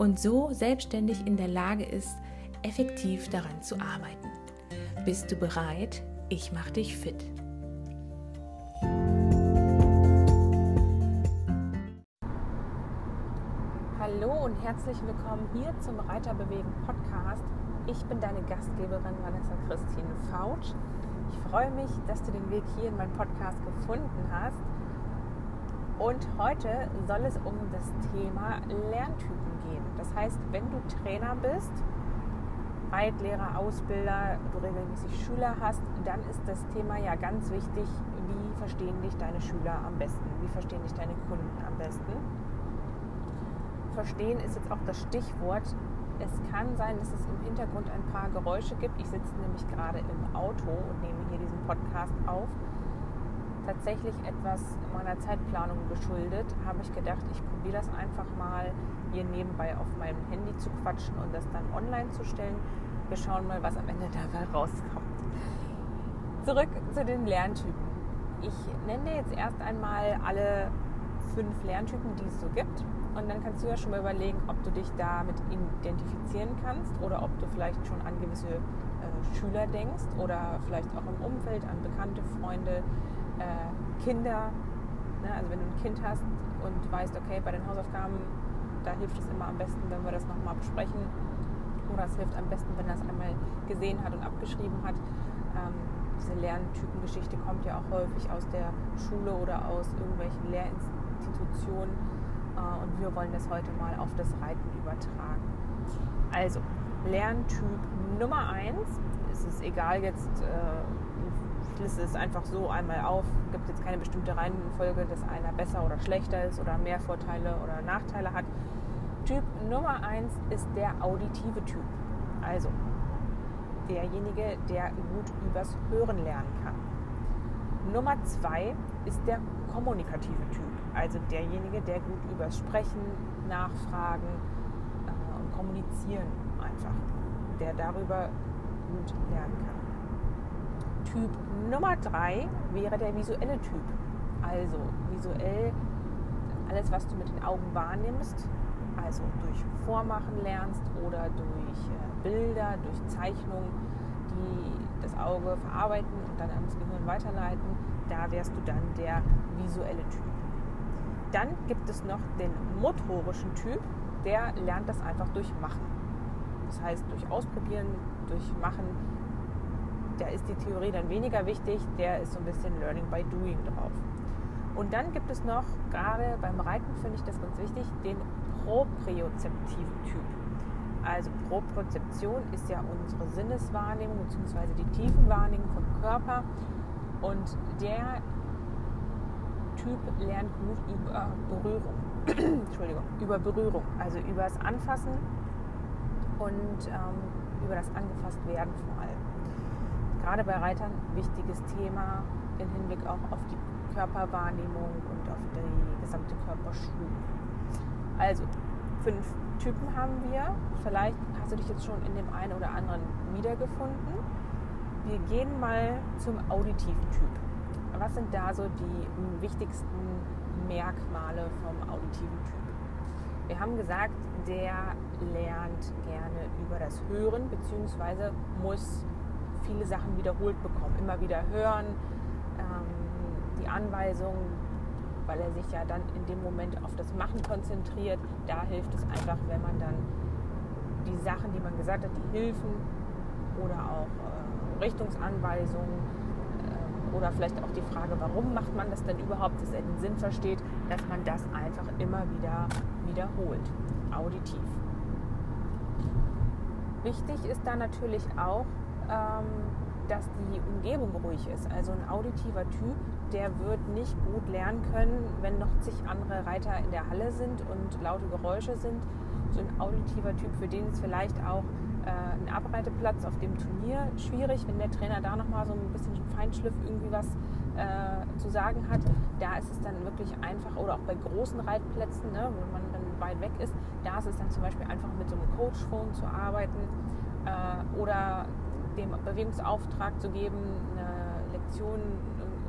und so selbstständig in der Lage ist, effektiv daran zu arbeiten. Bist du bereit? Ich mache dich fit. Hallo und herzlich willkommen hier zum Reiterbewegen Podcast. Ich bin deine Gastgeberin Vanessa Christine Fautsch. Ich freue mich, dass du den Weg hier in meinen Podcast gefunden hast. Und heute soll es um das Thema Lerntypen gehen. Das heißt, wenn du Trainer bist, Reitlehrer, Ausbilder, du regelmäßig Schüler hast, dann ist das Thema ja ganz wichtig, wie verstehen dich deine Schüler am besten, wie verstehen dich deine Kunden am besten. Verstehen ist jetzt auch das Stichwort. Es kann sein, dass es im Hintergrund ein paar Geräusche gibt. Ich sitze nämlich gerade im Auto und nehme hier diesen Podcast auf tatsächlich etwas meiner Zeitplanung geschuldet, habe ich gedacht, ich probiere das einfach mal hier nebenbei auf meinem Handy zu quatschen und das dann online zu stellen. Wir schauen mal, was am Ende dabei rauskommt. Zurück zu den Lerntypen. Ich nenne jetzt erst einmal alle fünf Lerntypen, die es so gibt. Und dann kannst du ja schon mal überlegen, ob du dich damit identifizieren kannst oder ob du vielleicht schon an gewisse äh, Schüler denkst oder vielleicht auch im Umfeld an bekannte Freunde, äh, Kinder, ne, also wenn du ein Kind hast und weißt, okay, bei den Hausaufgaben, da hilft es immer am besten, wenn wir das nochmal besprechen. Oder es hilft am besten, wenn er es einmal gesehen hat und abgeschrieben hat. Ähm, diese Lerntypengeschichte kommt ja auch häufig aus der Schule oder aus irgendwelchen Lehrinstitutionen. Äh, und wir wollen das heute mal auf das Reiten übertragen. Also, Lerntyp Nummer 1, es ist egal jetzt, äh, liste es einfach so einmal auf. Es gibt jetzt keine bestimmte Reihenfolge, dass einer besser oder schlechter ist oder mehr Vorteile oder Nachteile hat. Typ Nummer 1 ist der auditive Typ. Also derjenige, der gut übers Hören lernen kann. Nummer 2 ist der kommunikative Typ. Also derjenige, der gut übers Sprechen, Nachfragen äh, und Kommunizieren einfach, der darüber gut lernen kann. Typ Nummer drei wäre der visuelle Typ. Also visuell alles, was du mit den Augen wahrnimmst, also durch Vormachen lernst oder durch äh, Bilder, durch Zeichnungen, die das Auge verarbeiten und dann ans Gehirn weiterleiten, da wärst du dann der visuelle Typ. Dann gibt es noch den motorischen Typ, der lernt das einfach durch Machen. Das heißt, durch Ausprobieren, durch Machen da ist die Theorie dann weniger wichtig, der ist so ein bisschen Learning by Doing drauf. Und dann gibt es noch, gerade beim Reiten finde ich das ganz wichtig, den propriozeptiven Typ. Also Propriozeption ist ja unsere Sinneswahrnehmung bzw. die Tiefenwahrnehmung vom Körper. Und der Typ lernt gut über Berührung. Entschuldigung, über Berührung, also über das Anfassen und ähm, über das angefasst werden vor allem gerade bei Reitern wichtiges Thema im Hinblick auch auf die Körperwahrnehmung und auf die gesamte Körperschulung. Also, fünf Typen haben wir. Vielleicht hast du dich jetzt schon in dem einen oder anderen wiedergefunden. Wir gehen mal zum auditiven Typ. Was sind da so die wichtigsten Merkmale vom auditiven Typ? Wir haben gesagt, der lernt gerne über das Hören bzw. muss viele Sachen wiederholt bekommen. Immer wieder hören, ähm, die Anweisungen, weil er sich ja dann in dem Moment auf das Machen konzentriert. Da hilft es einfach, wenn man dann die Sachen, die man gesagt hat, die Hilfen oder auch äh, Richtungsanweisungen äh, oder vielleicht auch die Frage, warum macht man das denn überhaupt, dass er den Sinn versteht, dass man das einfach immer wieder wiederholt, auditiv. Wichtig ist da natürlich auch, dass die Umgebung ruhig ist. Also ein auditiver Typ, der wird nicht gut lernen können, wenn noch zig andere Reiter in der Halle sind und laute Geräusche sind. so ein auditiver Typ, für den ist vielleicht auch äh, ein Abreiteplatz auf dem Turnier schwierig, wenn der Trainer da nochmal so ein bisschen Feinschliff irgendwie was äh, zu sagen hat. Da ist es dann wirklich einfach, oder auch bei großen Reitplätzen, ne, wo man dann weit weg ist, da ist es dann zum Beispiel einfach mit so einem Coach-Phone zu arbeiten äh, oder dem Bewegungsauftrag zu geben, eine Lektion,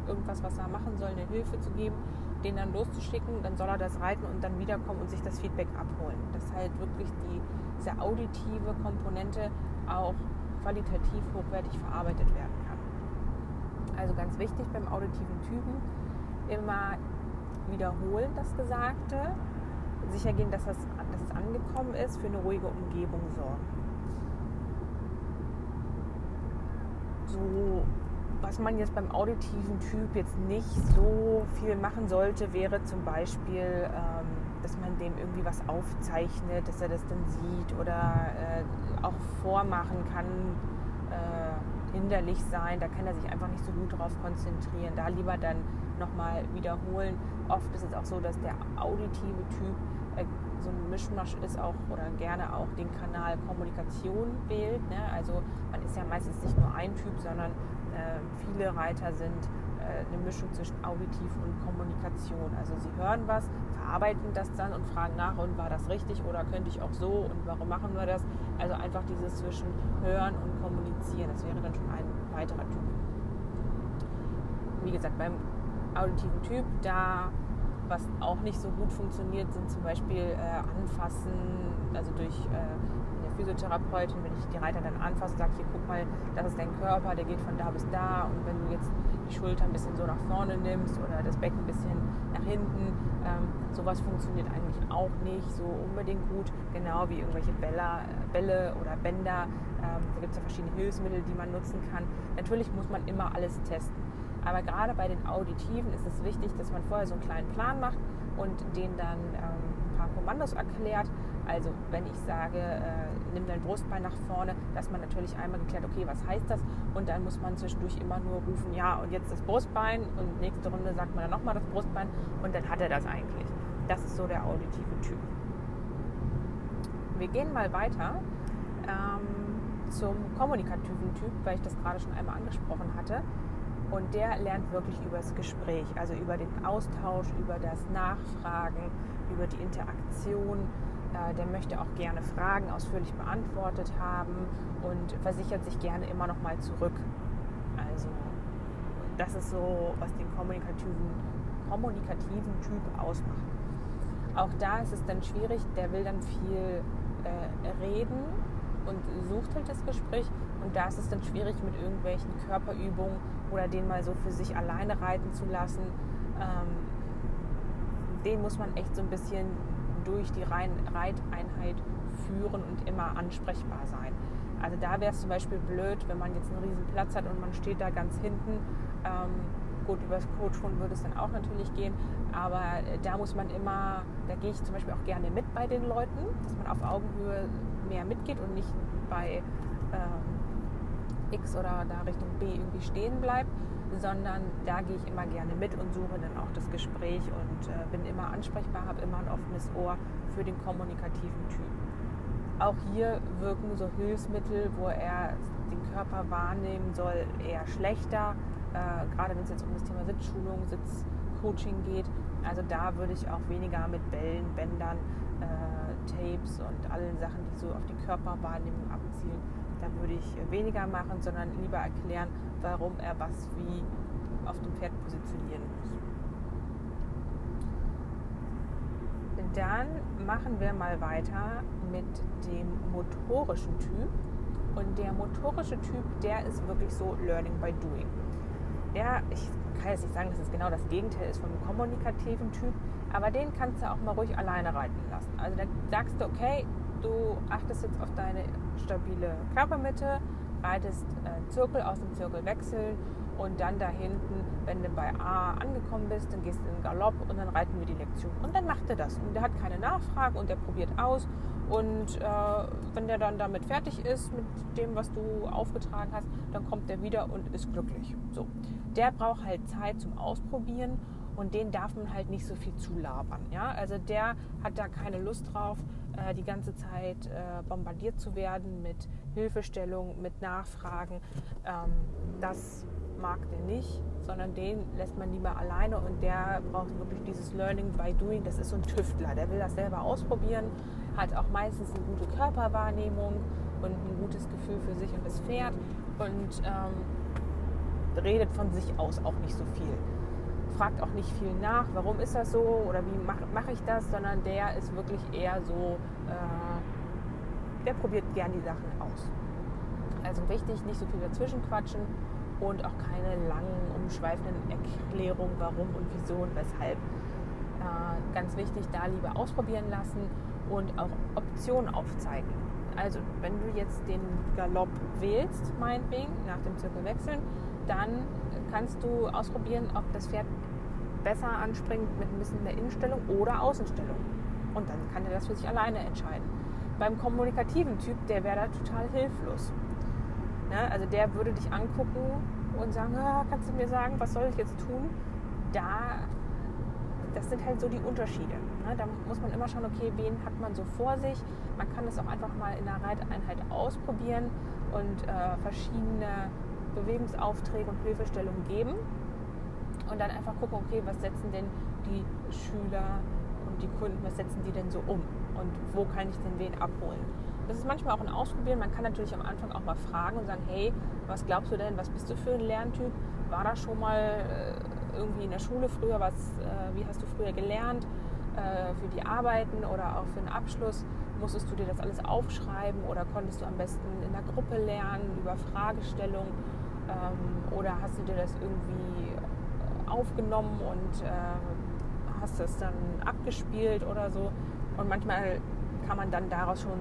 irgendwas, was er machen soll, eine Hilfe zu geben, den dann loszuschicken, dann soll er das reiten und dann wiederkommen und sich das Feedback abholen. Dass halt wirklich die, diese auditive Komponente auch qualitativ hochwertig verarbeitet werden kann. Also ganz wichtig beim auditiven Typen immer wiederholen das Gesagte, sicher gehen, dass, das, dass es angekommen ist, für eine ruhige Umgebung sorgen. So was man jetzt beim auditiven Typ jetzt nicht so viel machen sollte, wäre zum Beispiel, ähm, dass man dem irgendwie was aufzeichnet, dass er das dann sieht oder äh, auch vormachen kann, äh, hinderlich sein. Da kann er sich einfach nicht so gut drauf konzentrieren. Da lieber dann nochmal wiederholen. Oft ist es auch so, dass der auditive Typ äh, so ein Mischmasch ist auch oder gerne auch den Kanal Kommunikation wählt. Ne? Also man ist ja meistens nicht nur ein Typ, sondern äh, viele Reiter sind äh, eine Mischung zwischen Auditiv und Kommunikation. Also sie hören was, verarbeiten das dann und fragen nach, und war das richtig oder könnte ich auch so und warum machen wir das? Also einfach dieses zwischen Hören und Kommunizieren. Das wäre dann schon ein weiterer Typ. Wie gesagt, beim auditiven Typ, da was auch nicht so gut funktioniert, sind zum Beispiel äh, Anfassen, also durch äh, Physiotherapeutin, wenn ich die Reiter dann anfasse, sage hier, guck mal, das ist dein Körper, der geht von da bis da. Und wenn du jetzt die Schulter ein bisschen so nach vorne nimmst oder das Becken ein bisschen nach hinten, ähm, sowas funktioniert eigentlich auch nicht so unbedingt gut. Genau wie irgendwelche Bälle, Bälle oder Bänder. Ähm, da gibt es ja verschiedene Hilfsmittel, die man nutzen kann. Natürlich muss man immer alles testen. Aber gerade bei den Auditiven ist es wichtig, dass man vorher so einen kleinen Plan macht und den dann ähm, ein paar Kommandos erklärt also wenn ich sage, äh, nimm dein Brustbein nach vorne, dass man natürlich einmal geklärt, okay, was heißt das? Und dann muss man zwischendurch immer nur rufen, ja, und jetzt das Brustbein und nächste Runde sagt man dann nochmal das Brustbein und dann hat er das eigentlich. Das ist so der auditive Typ. Wir gehen mal weiter ähm, zum kommunikativen Typ, weil ich das gerade schon einmal angesprochen hatte. Und der lernt wirklich über das Gespräch, also über den Austausch, über das Nachfragen, über die Interaktion äh, der möchte auch gerne Fragen ausführlich beantwortet haben und versichert sich gerne immer noch mal zurück. Also das ist so, was den kommunikativen, kommunikativen Typ ausmacht. Auch da ist es dann schwierig, der will dann viel äh, reden und sucht halt das Gespräch. Und da ist es dann schwierig mit irgendwelchen Körperübungen oder den mal so für sich alleine reiten zu lassen. Ähm, den muss man echt so ein bisschen durch die Reiteinheit führen und immer ansprechbar sein. Also da wäre es zum Beispiel blöd, wenn man jetzt einen riesen Platz hat und man steht da ganz hinten. Ähm, gut, über das Coachphone würde es dann auch natürlich gehen, aber äh, da muss man immer, da gehe ich zum Beispiel auch gerne mit bei den Leuten, dass man auf Augenhöhe mehr mitgeht und nicht bei ähm, X oder da Richtung B irgendwie stehen bleibt, sondern da gehe ich immer gerne mit und suche dann auch das Gespräch und äh, bin immer ansprechbar, habe immer ein offenes Ohr für den kommunikativen Typ. Auch hier wirken so Hilfsmittel, wo er den Körper wahrnehmen soll, eher schlechter, äh, gerade wenn es jetzt um das Thema Sitzschulung, Sitzcoaching geht. Also da würde ich auch weniger mit Bällen, Bändern, äh, Tapes und allen Sachen, die so auf die Körperwahrnehmung abzielen, da würde ich weniger machen, sondern lieber erklären, warum er was wie auf dem Pferd positionieren muss. Dann machen wir mal weiter mit dem motorischen Typ. Und der motorische Typ, der ist wirklich so Learning by Doing. Der, ich kann jetzt nicht sagen, dass es genau das Gegenteil ist vom kommunikativen Typ, aber den kannst du auch mal ruhig alleine reiten lassen. Also da sagst du, okay, du achtest jetzt auf deine stabile Körpermitte, reitest einen Zirkel aus dem Zirkel wechseln und dann da hinten, wenn du bei A angekommen bist, dann gehst du in den Galopp und dann reiten wir die Lektion. Und dann macht er das. Und der hat keine Nachfrage und der probiert aus. Und äh, wenn der dann damit fertig ist mit dem, was du aufgetragen hast, dann kommt der wieder und ist glücklich. So. Der braucht halt Zeit zum Ausprobieren und den darf man halt nicht so viel zulabern. Ja? Also der hat da keine Lust drauf, äh, die ganze Zeit äh, bombardiert zu werden mit Hilfestellung, mit Nachfragen. Ähm, das mag der nicht, sondern den lässt man lieber alleine und der braucht wirklich dieses Learning by Doing. Das ist so ein Tüftler, der will das selber ausprobieren, hat auch meistens eine gute Körperwahrnehmung und ein gutes Gefühl für sich und das Pferd und ähm, redet von sich aus auch nicht so viel. Fragt auch nicht viel nach, warum ist das so oder wie mache mach ich das, sondern der ist wirklich eher so, äh, der probiert gern die Sachen aus. Also wichtig, nicht so viel dazwischen quatschen und auch keine langen, umschweifenden Erklärungen, warum und wieso und weshalb. Äh, ganz wichtig, da lieber ausprobieren lassen und auch Optionen aufzeigen. Also wenn du jetzt den Galopp wählst, meinetwegen, nach dem Zirkel wechseln, dann kannst du ausprobieren, ob das Pferd besser anspringt mit ein bisschen mehr Innenstellung oder Außenstellung. Und dann kann er das für sich alleine entscheiden. Beim kommunikativen Typ, der wäre da total hilflos. Ne? Also der würde dich angucken und sagen, ah, kannst du mir sagen, was soll ich jetzt tun? Da, das sind halt so die Unterschiede. Ne? Da muss man immer schauen, okay, wen hat man so vor sich. Man kann das auch einfach mal in der Reiteinheit ausprobieren und äh, verschiedene Bewegungsaufträge und Hilfestellungen geben. Und dann einfach gucken, okay, was setzen denn die Schüler und die Kunden, was setzen die denn so um? Und wo kann ich denn wen abholen? Das ist manchmal auch ein Ausprobieren. Man kann natürlich am Anfang auch mal fragen und sagen, hey, was glaubst du denn, was bist du für ein Lerntyp? War da schon mal äh, irgendwie in der Schule früher was, äh, wie hast du früher gelernt äh, für die Arbeiten oder auch für den Abschluss? Musstest du dir das alles aufschreiben oder konntest du am besten in der Gruppe lernen über Fragestellung ähm, oder hast du dir das irgendwie aufgenommen und hast es dann abgespielt oder so? Und manchmal kann man dann daraus schon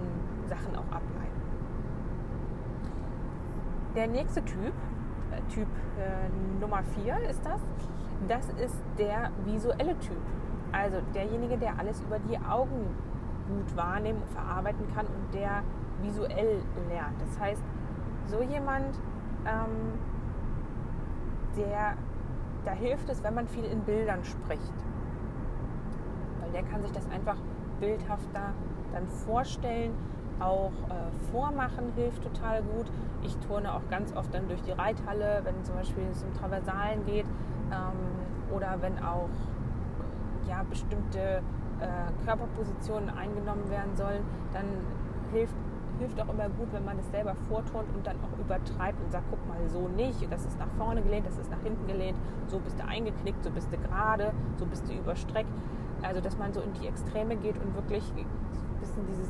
Sachen auch ableiten. Der nächste Typ, äh, Typ äh, Nummer 4 ist das, das ist der visuelle Typ. Also derjenige, der alles über die Augen gut wahrnehmen und verarbeiten kann und der visuell lernt. Das heißt, so jemand, ähm, der, da hilft es, wenn man viel in Bildern spricht. Weil der kann sich das einfach bildhafter dann vorstellen auch äh, Vormachen hilft total gut. Ich turne auch ganz oft dann durch die Reithalle, wenn zum Beispiel es um Traversalen geht ähm, oder wenn auch ja, bestimmte äh, Körperpositionen eingenommen werden sollen, dann hilft hilft auch immer gut, wenn man es selber vorturnt und dann auch übertreibt und sagt, guck mal, so nicht, das ist nach vorne gelehnt, das ist nach hinten gelehnt, so bist du eingeknickt, so bist du gerade, so bist du überstreckt. Also, dass man so in die Extreme geht und wirklich ein bisschen dieses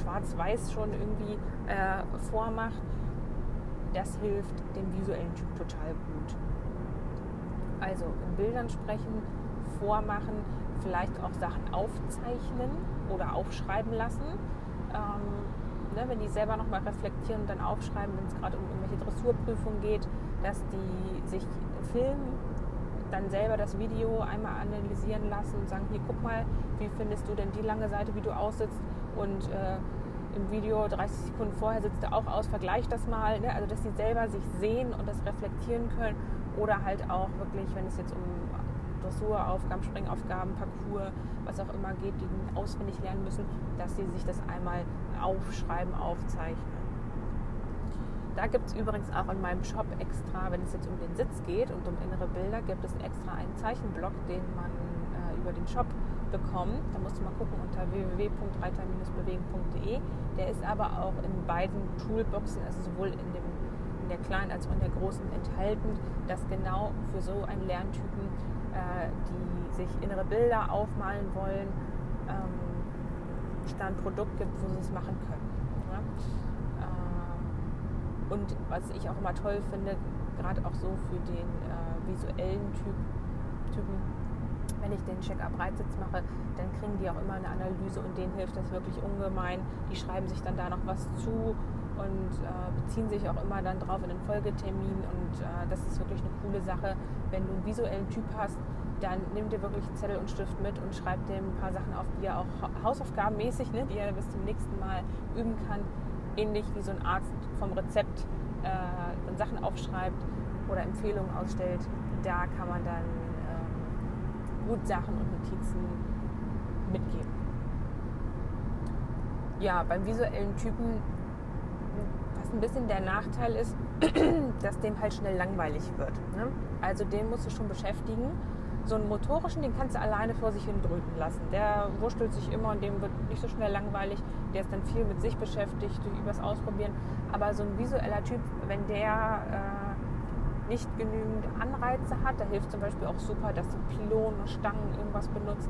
schwarz-weiß schon irgendwie äh, vormacht, das hilft dem visuellen Typ total gut. Also in Bildern sprechen, vormachen, vielleicht auch Sachen aufzeichnen oder aufschreiben lassen. Ähm, ne, wenn die selber nochmal reflektieren und dann aufschreiben, wenn es gerade um irgendwelche Dressurprüfungen geht, dass die sich filmen, dann selber das Video einmal analysieren lassen und sagen, hier guck mal, wie findest du denn die lange Seite, wie du aussitzt und äh, im Video 30 Sekunden vorher sitzt er auch aus, vergleicht das mal. Ne? Also, dass sie selber sich sehen und das reflektieren können. Oder halt auch wirklich, wenn es jetzt um Dressuraufgaben, Springaufgaben, Parcours, was auch immer geht, die auswendig lernen müssen, dass sie sich das einmal aufschreiben, aufzeichnen. Da gibt es übrigens auch in meinem Shop extra, wenn es jetzt um den Sitz geht und um innere Bilder, gibt es extra einen Zeichenblock, den man äh, über den Shop bekommen. Da musst du mal gucken unter www.reiter-bewegen.de. Der ist aber auch in beiden Toolboxen, also sowohl in, dem, in der kleinen als auch in der großen enthalten, dass genau für so einen Lerntypen, äh, die sich innere Bilder aufmalen wollen, ähm, es da ein Produkt gibt, wo sie es machen können. Äh, und was ich auch immer toll finde, gerade auch so für den äh, visuellen typ, Typen, wenn ich den Check-up-Reitsitz mache, dann kriegen die auch immer eine Analyse und denen hilft das wirklich ungemein. Die schreiben sich dann da noch was zu und äh, beziehen sich auch immer dann drauf in den Folgetermin und äh, das ist wirklich eine coole Sache. Wenn du einen visuellen Typ hast, dann nimm dir wirklich Zettel und Stift mit und schreib dir ein paar Sachen auf, die er auch hausaufgabenmäßig, ne, die er bis zum nächsten Mal üben kann. Ähnlich wie so ein Arzt vom Rezept äh, Sachen aufschreibt oder Empfehlungen ausstellt. Da kann man dann gut Sachen und Notizen mitgeben. Ja, beim visuellen Typen, was ein bisschen der Nachteil ist, dass dem halt schnell langweilig wird. Ne? Also den musst du schon beschäftigen. So einen motorischen, den kannst du alleine vor sich hin drücken lassen. Der wurschtelt sich immer und dem wird nicht so schnell langweilig. Der ist dann viel mit sich beschäftigt, übers Ausprobieren. Aber so ein visueller Typ, wenn der äh, nicht genügend Anreize hat, da hilft zum Beispiel auch super, dass du Pylonen, Stangen, irgendwas benutzt,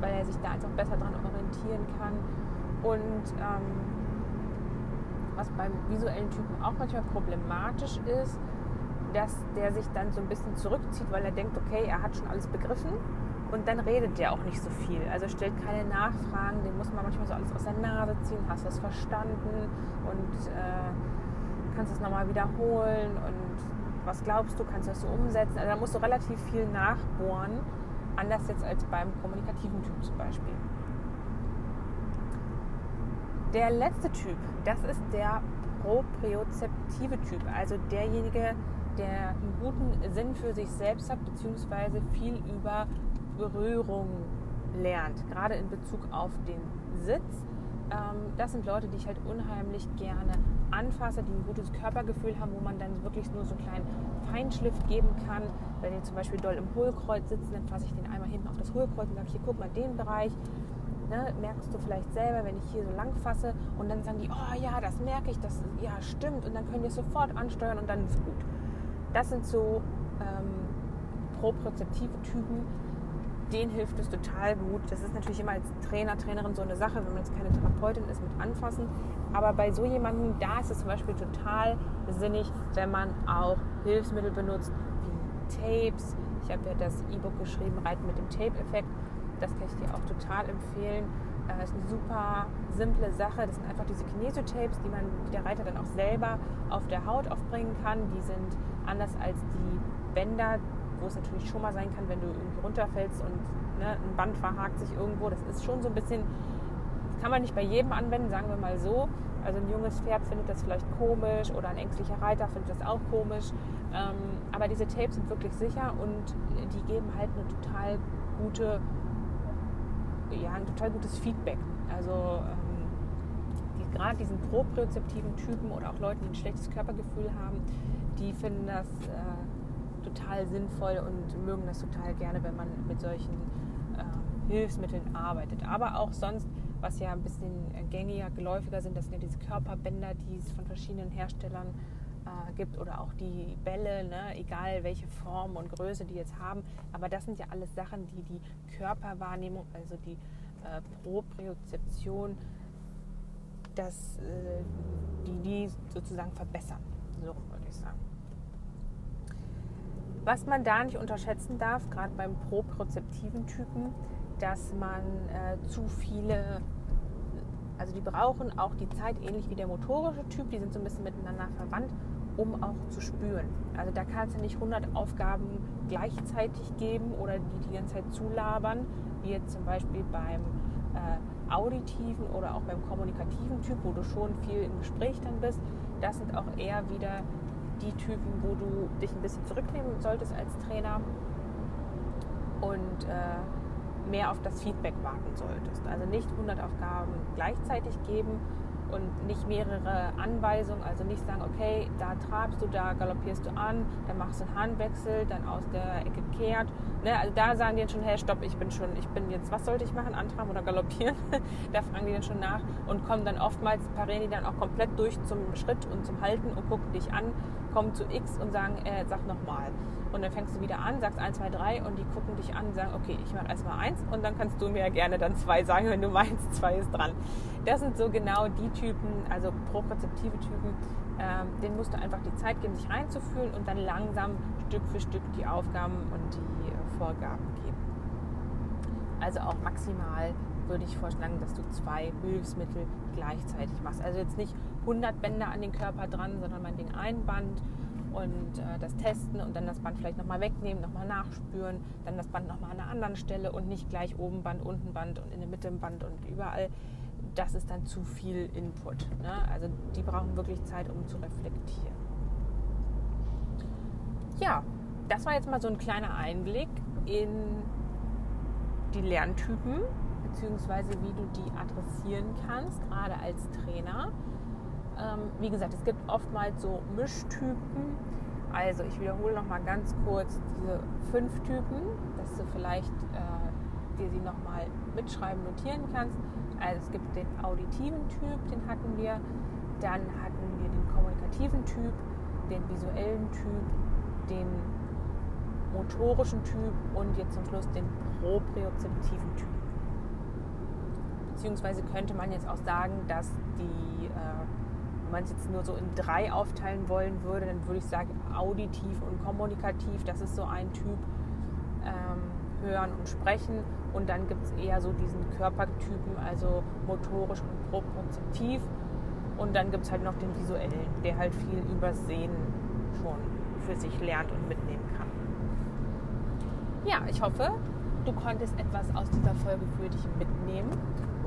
weil er sich da einfach besser dran orientieren kann. Und ähm, was beim visuellen Typen auch manchmal problematisch ist, dass der sich dann so ein bisschen zurückzieht, weil er denkt, okay, er hat schon alles begriffen und dann redet der auch nicht so viel. Also stellt keine Nachfragen, den muss man manchmal so alles aus der Nase ziehen, hast du es verstanden und äh, kannst es nochmal wiederholen und was glaubst du, kannst du das so umsetzen? Also da musst du relativ viel nachbohren, anders jetzt als beim kommunikativen Typ zum Beispiel. Der letzte Typ, das ist der propriozeptive Typ, also derjenige, der einen guten Sinn für sich selbst hat, beziehungsweise viel über Berührung lernt, gerade in Bezug auf den Sitz. Ähm, das sind Leute, die ich halt unheimlich gerne anfasse, die ein gutes Körpergefühl haben, wo man dann wirklich nur so einen kleinen Feinschliff geben kann. Wenn die zum Beispiel doll im Hohlkreuz sitzen, dann fasse ich den einmal hinten auf das Hohlkreuz und sage, hier guck mal den Bereich ne, merkst du vielleicht selber, wenn ich hier so lang fasse und dann sagen die, oh ja, das merke ich, das ja stimmt und dann können wir es sofort ansteuern und dann ist gut. Das sind so ähm, propriozeptive Typen, denen hilft es total gut. Das ist natürlich immer als Trainer, Trainerin so eine Sache, wenn man jetzt keine Therapeutin ist mit anfassen. Aber bei so jemandem, da ist es zum Beispiel total sinnig, wenn man auch Hilfsmittel benutzt, wie Tapes. Ich habe ja das E-Book geschrieben, Reiten mit dem Tape-Effekt das kann ich dir auch total empfehlen. Äh, ist eine super simple Sache. Das sind einfach diese Kinesiotapes, die die der Reiter dann auch selber auf der Haut aufbringen kann. Die sind anders als die Bänder, wo es natürlich schon mal sein kann, wenn du irgendwie runterfällst und ne, ein Band verhakt sich irgendwo. Das ist schon so ein bisschen, kann man nicht bei jedem anwenden, sagen wir mal so. Also ein junges Pferd findet das vielleicht komisch oder ein ängstlicher Reiter findet das auch komisch. Ähm, aber diese Tapes sind wirklich sicher und die geben halt eine total gute ja, ein total gutes Feedback. Also ähm, die, gerade diesen propriozeptiven Typen oder auch Leute, die ein schlechtes Körpergefühl haben, die finden das äh, total sinnvoll und mögen das total gerne, wenn man mit solchen äh, Hilfsmitteln arbeitet. Aber auch sonst, was ja ein bisschen gängiger, geläufiger sind, das sind ja diese Körperbänder, die es von verschiedenen Herstellern äh, gibt oder auch die Bälle, ne? egal welche Form und Größe die jetzt haben. Aber das sind ja alles Sachen, die die Körperwahrnehmung, also die äh, Propriozeption, das, äh, die die sozusagen verbessern. So würde ich sagen. Was man da nicht unterschätzen darf, gerade beim propriozeptiven Typen, dass man äh, zu viele also die brauchen auch die Zeit ähnlich wie der motorische Typ, die sind so ein bisschen miteinander verwandt um auch zu spüren. Also da kannst du nicht 100 Aufgaben gleichzeitig geben oder die die ganze Zeit zulabern, wie jetzt zum Beispiel beim äh, auditiven oder auch beim kommunikativen Typ, wo du schon viel im Gespräch dann bist. Das sind auch eher wieder die Typen, wo du dich ein bisschen zurücknehmen solltest als Trainer und äh, mehr auf das Feedback warten solltest. Also nicht 100 Aufgaben gleichzeitig geben, und nicht mehrere Anweisungen, also nicht sagen, okay, da trabst du, da galoppierst du an, dann machst du einen Handwechsel, dann aus der Ecke kehrt. Ne? Also da sagen die dann schon, hey, stopp, ich bin schon, ich bin jetzt, was sollte ich machen, antraben oder galoppieren? da fragen die dann schon nach und kommen dann oftmals, parieren die dann auch komplett durch zum Schritt und zum Halten und gucken dich an, kommen zu X und sagen, äh, sag nochmal. Und dann fängst du wieder an, sagst 1, 2, 3 und die gucken dich an und sagen, okay, ich mache erstmal 1 und dann kannst du mir ja gerne dann 2 sagen, wenn du meinst, 2 ist dran. Das sind so genau die Typen, also proprezeptive Typen, ähm, denen musst du einfach die Zeit geben, sich reinzufühlen und dann langsam Stück für Stück die Aufgaben und die äh, Vorgaben geben. Also auch maximal würde ich vorschlagen, dass du zwei Hilfsmittel gleichzeitig machst. Also jetzt nicht 100 Bänder an den Körper dran, sondern meinetwegen ein Band und äh, das testen und dann das Band vielleicht nochmal wegnehmen, nochmal nachspüren, dann das Band nochmal an einer anderen Stelle und nicht gleich oben Band, unten Band und in der Mitte Band und überall. Das ist dann zu viel Input. Ne? Also die brauchen wirklich Zeit, um zu reflektieren. Ja, das war jetzt mal so ein kleiner Einblick in die Lerntypen beziehungsweise wie du die adressieren kannst, gerade als Trainer. Ähm, wie gesagt, es gibt oftmals so Mischtypen. Also ich wiederhole noch mal ganz kurz diese fünf Typen, dass du vielleicht äh, dir sie noch mal mitschreiben, notieren kannst. Also es gibt den auditiven Typ, den hatten wir. Dann hatten wir den kommunikativen Typ, den visuellen Typ, den motorischen Typ und jetzt zum Schluss den propriozeptiven Typ. Beziehungsweise könnte man jetzt auch sagen, dass die, äh, wenn man es jetzt nur so in drei aufteilen wollen würde, dann würde ich sagen auditiv und kommunikativ, das ist so ein Typ. Ähm, hören und sprechen. Und dann gibt es eher so diesen Körpertypen, also motorisch und propriozeptiv. Und dann gibt es halt noch den visuellen, der halt viel übersehen schon für sich lernt und mitnehmen kann. Ja, ich hoffe, du konntest etwas aus dieser Folge für dich mitnehmen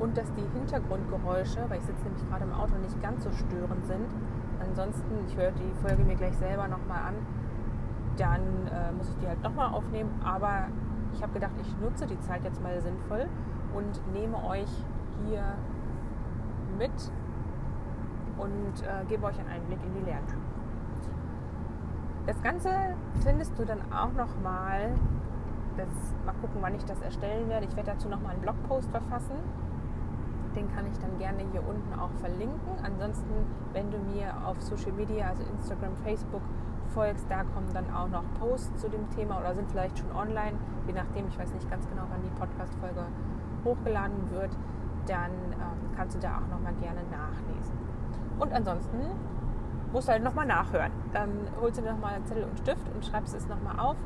und dass die Hintergrundgeräusche, weil ich sitze nämlich gerade im Auto, nicht ganz so störend sind. Ansonsten, ich höre die Folge mir gleich selber nochmal an, dann äh, muss ich die halt nochmal aufnehmen. Aber ich habe gedacht, ich nutze die Zeit jetzt mal sinnvoll und nehme euch hier mit und äh, gebe euch einen Einblick in die Lerntypen. Das Ganze findest du dann auch nochmal, mal gucken, wann ich das erstellen werde. Ich werde dazu nochmal einen Blogpost verfassen. Den kann ich dann gerne hier unten auch verlinken. Ansonsten, wenn du mir auf Social Media, also Instagram, Facebook, folgst, da kommen dann auch noch Posts zu dem Thema oder sind vielleicht schon online, je nachdem, ich weiß nicht ganz genau, wann die Podcast-Folge hochgeladen wird, dann ähm, kannst du da auch nochmal gerne nachlesen. Und ansonsten musst du halt nochmal nachhören. Dann holst du dir nochmal einen Zettel und Stift und schreibst es nochmal auf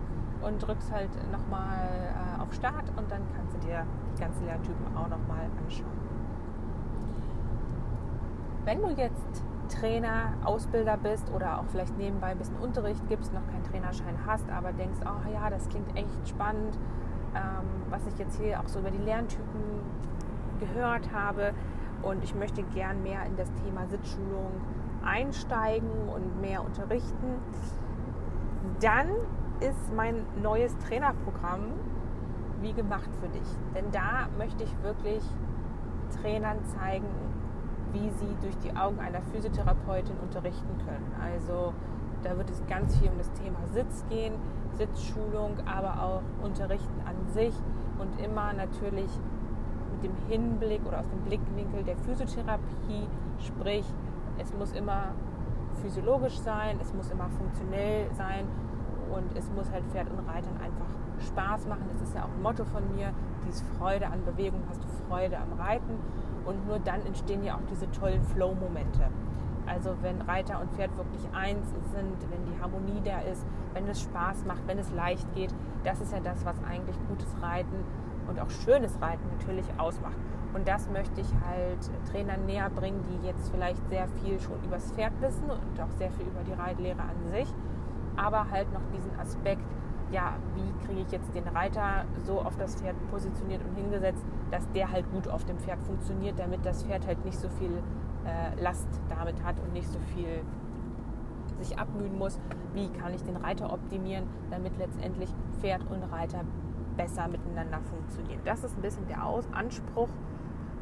und drückst halt nochmal äh, auf Start und dann kannst du dir die ganzen Lerntypen auch nochmal anschauen. Wenn du jetzt Trainer, Ausbilder bist oder auch vielleicht nebenbei ein bisschen Unterricht gibst, noch keinen Trainerschein hast, aber denkst, oh ja, das klingt echt spannend, ähm, was ich jetzt hier auch so über die Lerntypen gehört habe und ich möchte gern mehr in das Thema Sitzschulung einsteigen und mehr unterrichten, dann ist mein neues Trainerprogramm wie gemacht für dich. Denn da möchte ich wirklich Trainern zeigen, wie sie durch die Augen einer Physiotherapeutin unterrichten können. Also da wird es ganz viel um das Thema Sitz gehen, Sitzschulung, aber auch Unterrichten an sich und immer natürlich mit dem Hinblick oder aus dem Blickwinkel der Physiotherapie, sprich es muss immer physiologisch sein, es muss immer funktionell sein und es muss halt Pferd und Reitern einfach Spaß machen. Das ist ja auch ein Motto von mir, dieses Freude an Bewegung, hast du Freude am Reiten und nur dann entstehen ja auch diese tollen Flow-Momente. Also wenn Reiter und Pferd wirklich eins sind, wenn die Harmonie da ist, wenn es Spaß macht, wenn es leicht geht, das ist ja das, was eigentlich gutes Reiten und auch schönes Reiten natürlich ausmacht. Und das möchte ich halt Trainern näher bringen, die jetzt vielleicht sehr viel schon übers Pferd wissen und auch sehr viel über die Reitlehre an sich, aber halt noch diesen Aspekt, ja, wie kriege ich jetzt den Reiter so auf das Pferd positioniert und hingesetzt, dass der halt gut auf dem Pferd funktioniert, damit das Pferd halt nicht so viel äh, Last damit hat und nicht so viel sich abmühen muss. Wie kann ich den Reiter optimieren, damit letztendlich Pferd und Reiter besser miteinander funktionieren. Das ist ein bisschen der Aus Anspruch,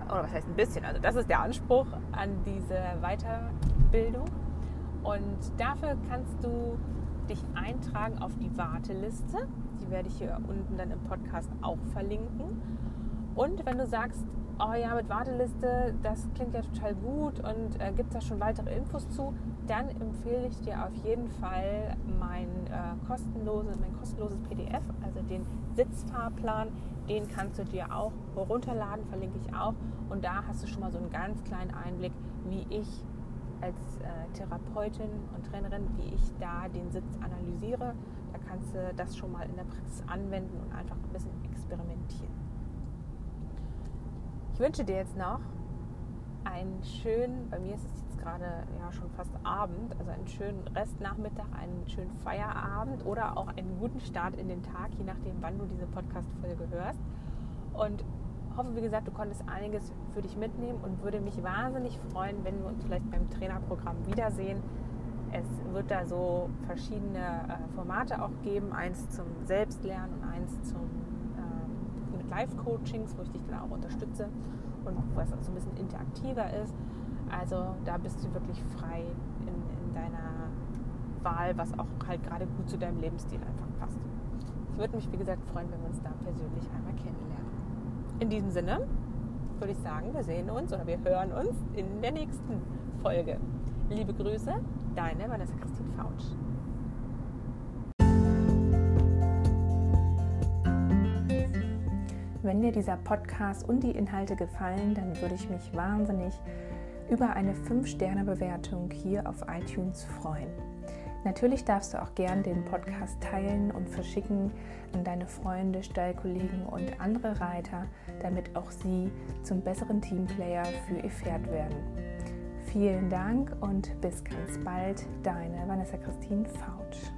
oder was heißt ein bisschen, also das ist der Anspruch an diese Weiterbildung. Und dafür kannst du dich eintragen auf die Warteliste. Die werde ich hier unten dann im Podcast auch verlinken. Und wenn du sagst, oh ja, mit Warteliste, das klingt ja total gut und äh, gibt es da schon weitere Infos zu, dann empfehle ich dir auf jeden Fall mein, äh, kostenlose, mein kostenloses PDF, also den Sitzfahrplan. Den kannst du dir auch runterladen, verlinke ich auch. Und da hast du schon mal so einen ganz kleinen Einblick, wie ich als äh, Therapeutin und Trainerin, wie ich da den Sitz analysiere. Da kannst du das schon mal in der Praxis anwenden und einfach ein bisschen experimentieren. Ich wünsche dir jetzt noch einen schönen, bei mir ist es jetzt gerade ja schon fast Abend, also einen schönen Restnachmittag, einen schönen Feierabend oder auch einen guten Start in den Tag, je nachdem, wann du diese Podcast-Folge hörst. Und hoffe, wie gesagt, du konntest einiges für dich mitnehmen und würde mich wahnsinnig freuen, wenn wir uns vielleicht beim Trainerprogramm wiedersehen. Es wird da so verschiedene äh, Formate auch geben, eins zum Selbstlernen und eins zum äh, mit Live-Coachings, wo ich dich dann auch unterstütze und was so ein bisschen interaktiver ist. Also da bist du wirklich frei in, in deiner Wahl, was auch halt gerade gut zu deinem Lebensstil einfach passt. Ich würde mich, wie gesagt, freuen, wenn wir uns da persönlich einmal kennenlernen. In diesem Sinne würde ich sagen, wir sehen uns oder wir hören uns in der nächsten Folge. Liebe Grüße, deine Vanessa Christine Fautsch. Wenn dir dieser Podcast und die Inhalte gefallen, dann würde ich mich wahnsinnig über eine 5-Sterne-Bewertung hier auf iTunes freuen. Natürlich darfst du auch gern den Podcast teilen und verschicken an deine Freunde, Stallkollegen und andere Reiter, damit auch sie zum besseren Teamplayer für ihr Pferd werden. Vielen Dank und bis ganz bald, deine Vanessa Christine Fautsch.